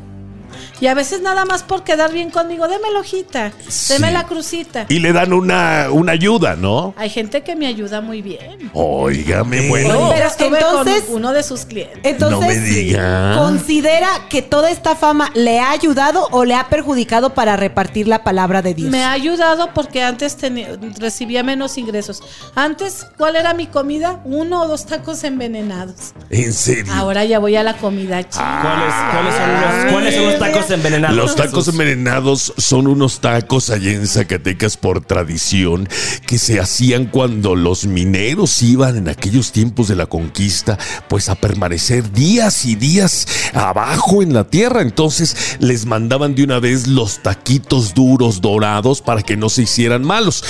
Y a veces nada más por quedar bien conmigo, deme la hojita, deme Sí. la crucita. Y le dan una, una ayuda, ¿no? Hay gente que me ayuda muy bien. Óigame, Bueno, Pero estuve entonces- con uno de sus clientes. Entonces, No me diga. ¿considera que toda esta fama le ha ayudado o le ha perjudicado para repartir la palabra de Dios? Me ha ayudado porque antes tenía- recibía menos ingresos. Antes, ¿cuál era mi comida? Uno o dos tacos envenenados. En serio. Ahora ya voy a la comida china. ¿Cuáles, cuáles son, los, cuáles son los tacos envenenados? Los tacos envenenados son unos tacos allá en Zacatecas por tradición que se hacían cuando los mineros iban en aquellos tiempos de la conquista, pues a permanecer días y días abajo en la tierra. Entonces les mandaban de una vez los taquitos duros dorados para que no se hicieran malos.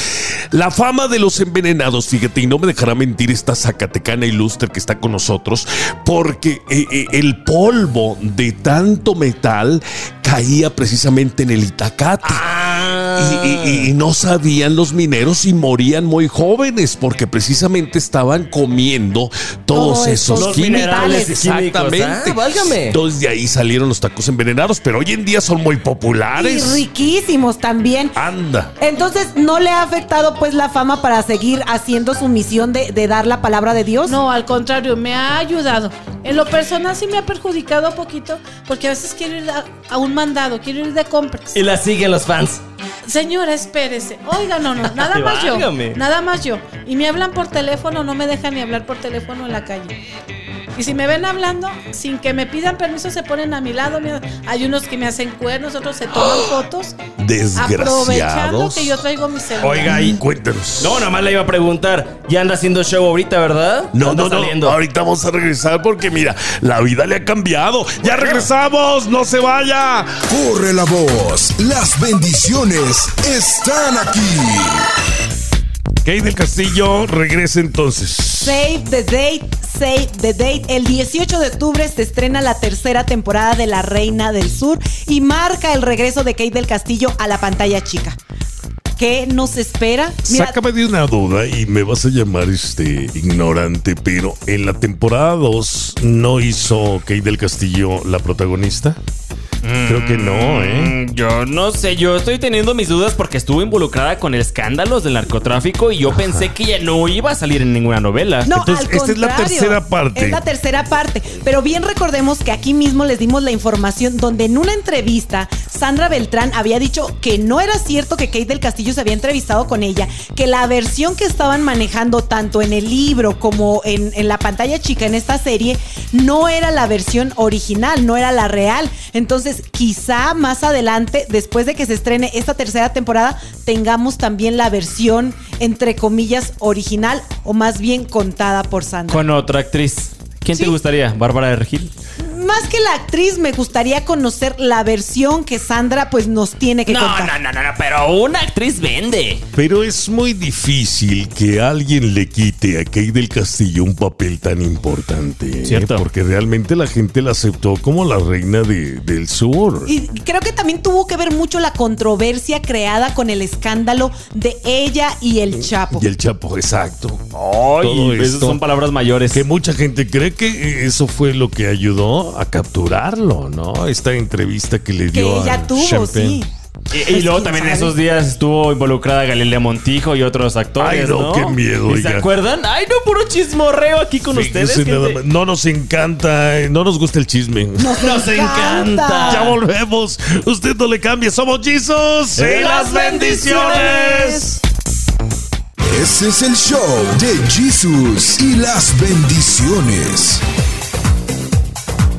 La fama de los envenenados, fíjate, y no me dejará mentir esta Zacatecana ilustre que está con nosotros, porque eh, eh, el polvo de tanto metal caía precisamente en el Itacate. Y, y- y no sabían los mineros y morían muy jóvenes porque precisamente estaban comiendo todos esos químicos. Exactamente. ah, válgame. Entonces de ahí salieron los tacos envenenados, pero hoy en día son muy y populares. riquísimos también. Anda. Entonces, ¿no le ha afectado pues la fama para seguir haciendo su misión de, de dar la palabra de Dios? No, al contrario, me ha ayudado. En lo personal sí me ha perjudicado un poquito porque a veces quiero ir a, a un mandado, quiero ir de compras. Y la siguen los fans. Señora, espérese. Oiga, no, no, nada más yo. Nada más yo. Y me hablan por teléfono, no me dejan ni hablar por teléfono en la calle. Y si me ven hablando, sin que me pidan permiso, se ponen a mi lado. Hay unos que me hacen cuernos, otros se toman fotos. Aprovechando Desgraciados. que yo traigo mi celular. Oiga, y- Cuéntanos. No, nada más le iba a preguntar. Ya anda haciendo show ahorita, ¿verdad? No, no, no. saliendo. Ahorita vamos a regresar porque mira, la vida le ha cambiado. Ya regresamos, no se vaya. Corre la voz, las bendiciones están aquí. Kate del Castillo regresa entonces. Save the date, save the date. El 18 de octubre se estrena la tercera temporada de La Reina del Sur y marca el regreso de Kate del Castillo a la pantalla chica. ¿Qué nos espera? Sácame de una duda y me vas a llamar este ignorante, pero en la temporada 2 no hizo Kate del Castillo la protagonista. Creo que no, ¿eh? Mm, yo no sé, yo estoy teniendo mis dudas porque estuvo involucrada con escándalos del narcotráfico y yo pensé que ella no iba a salir en ninguna novela. No, Entonces, esta es la tercera parte. Es la tercera parte. Pero bien recordemos que aquí mismo les dimos la información donde en una entrevista Sandra Beltrán había dicho que no era cierto que Kate del Castillo se había entrevistado con ella, que la versión que estaban manejando tanto en el libro como en, en la pantalla chica en esta serie no era la versión original, no era la real. Entonces, quizá más adelante, después de que se estrene esta tercera temporada, tengamos también la versión, entre comillas, original o más bien contada por Sandra. Con otra actriz. ¿Quién te gustaría? ¿Bárbara de Regil? Más que la actriz, me gustaría conocer la versión que Sandra pues nos tiene que contar. No, no, no, no, pero una actriz vende. Pero es muy difícil que alguien le quite a Kate del Castillo un papel tan importante. ¿eh? ¿Cierto? Porque realmente la gente la aceptó como la reina del sur. Y creo que también tuvo que ver mucho la controversia creada con el escándalo de ella y el Chapo. Y el Chapo, exacto. Ay, esas son palabras mayores. Que mucha gente cree que eso fue lo que ayudó a capturarlo, ¿no? Esta entrevista que le dio que ella tuvo, sí. Y, luego también en esos días estuvo involucrada Galilea Montijo y otros actores. Ay, no, qué miedo. ¿Se acuerdan? Ay, no, puro chismorreo aquí con ustedes. No nos encanta, eh, no nos gusta el chisme. Nos, encanta. Ya volvemos. Usted no le cambie. Somos Jesus. ¡Y las bendiciones! Ese es el show de Jesus y las bendiciones.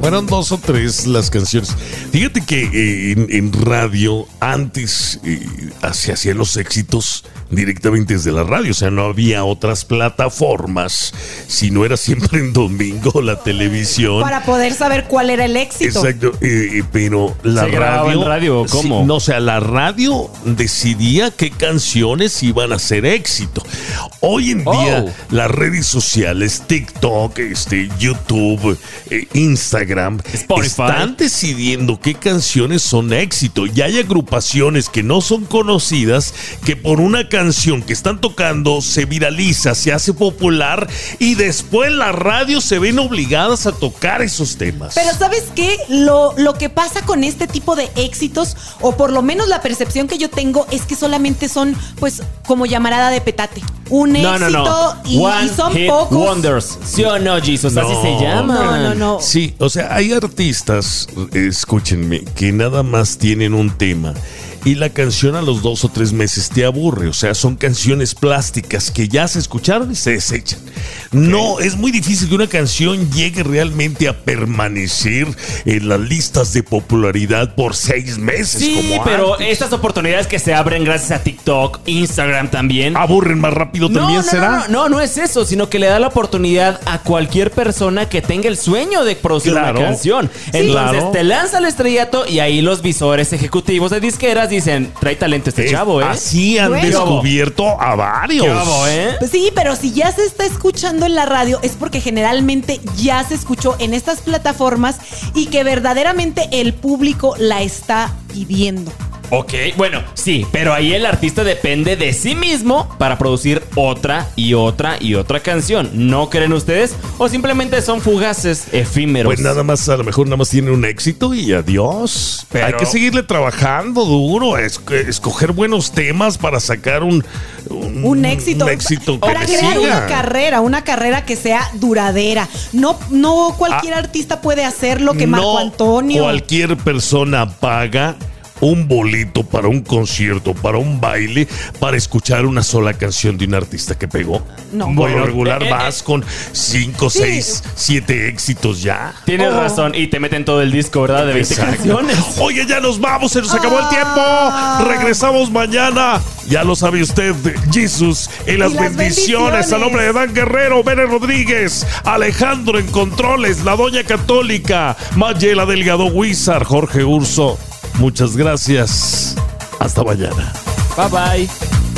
Fueron dos o tres las canciones. Fíjate que eh, en, radio antes eh, se hacían los éxitos directamente desde la radio, o sea, no había otras plataformas, si no era siempre en domingo la televisión. Para poder saber cuál era el éxito. Exacto, eh, pero la radio... radio ¿Cómo? no, o sea, la radio decidía qué canciones iban a ser éxito. Hoy en día, oh. las redes sociales, TikTok, este, YouTube, Instagram, están decidiendo qué canciones son éxito. Y hay agrupaciones que no son conocidas que por una canción que están tocando se viraliza, se hace popular y después las radios se ven obligadas a tocar esos temas. Pero ¿sabes qué? Lo, lo que pasa con este tipo de éxitos, o por lo menos la percepción que yo tengo, es que solamente son, pues, como llamarada de petate. Un éxito Y, son pocos. Wonders. ¿Sí o no, Jesus? Así se llama. No, no, no. Sí, o sea, hay artistas, escúchenme, que nada más tienen un tema y la canción a los dos o tres meses te aburre. O sea, son canciones plásticas que ya se escucharon y se desechan. No, es muy difícil que una canción llegue realmente a permanecer en las listas de popularidad por seis meses. Sí, pero estas oportunidades que se abren gracias a TikTok, Instagram también. Aburren más rápido también, ¿será? No, no, no, es eso, sino que le da la oportunidad a cualquier persona que tenga el sueño de producir una canción. Entonces te lanza el estrellato y ahí los visores ejecutivos de disqueras dicen, trae talento este chavo, ¿eh? Así han descubierto a varios. ¿eh? Pues sí, pero si ya se está escuchando en la radio es porque generalmente ya se escuchó en estas plataformas y que verdaderamente el público la está pidiendo. Ok, bueno, sí, pero ahí el artista depende de sí mismo para producir otra y otra y otra canción. ¿No creen ustedes? ¿O simplemente son fugaces, efímeros? Pues nada más, a lo mejor nada más tiene un éxito y adiós. Pero... Hay que seguirle trabajando duro, escoger buenos temas para sacar un, un, éxito. éxito para crear una carrera, una carrera que sea duradera. No, no cualquier ah. artista puede hacer lo que Marco Antonio. Cualquier persona paga un boleto para un concierto, para un baile, para escuchar una sola canción de un artista que pegó. No. Bueno, regular eh, eh, vas eh. con 5, 6, 7 éxitos ya. Tienes oh. razón. Y te meten todo el disco, ¿verdad? De 20 canciones. Oye, ya nos vamos, se nos acabó el tiempo. Ah. Regresamos mañana. Ya lo sabe usted, Jesus y las, bendiciones. A nombre de Dan Guerrero, Bene Rodríguez, Alejandro en Controles, la Doña Católica, Mayela Delgado Wizard, Jorge Urso. Muchas gracias. Hasta mañana. Bye bye.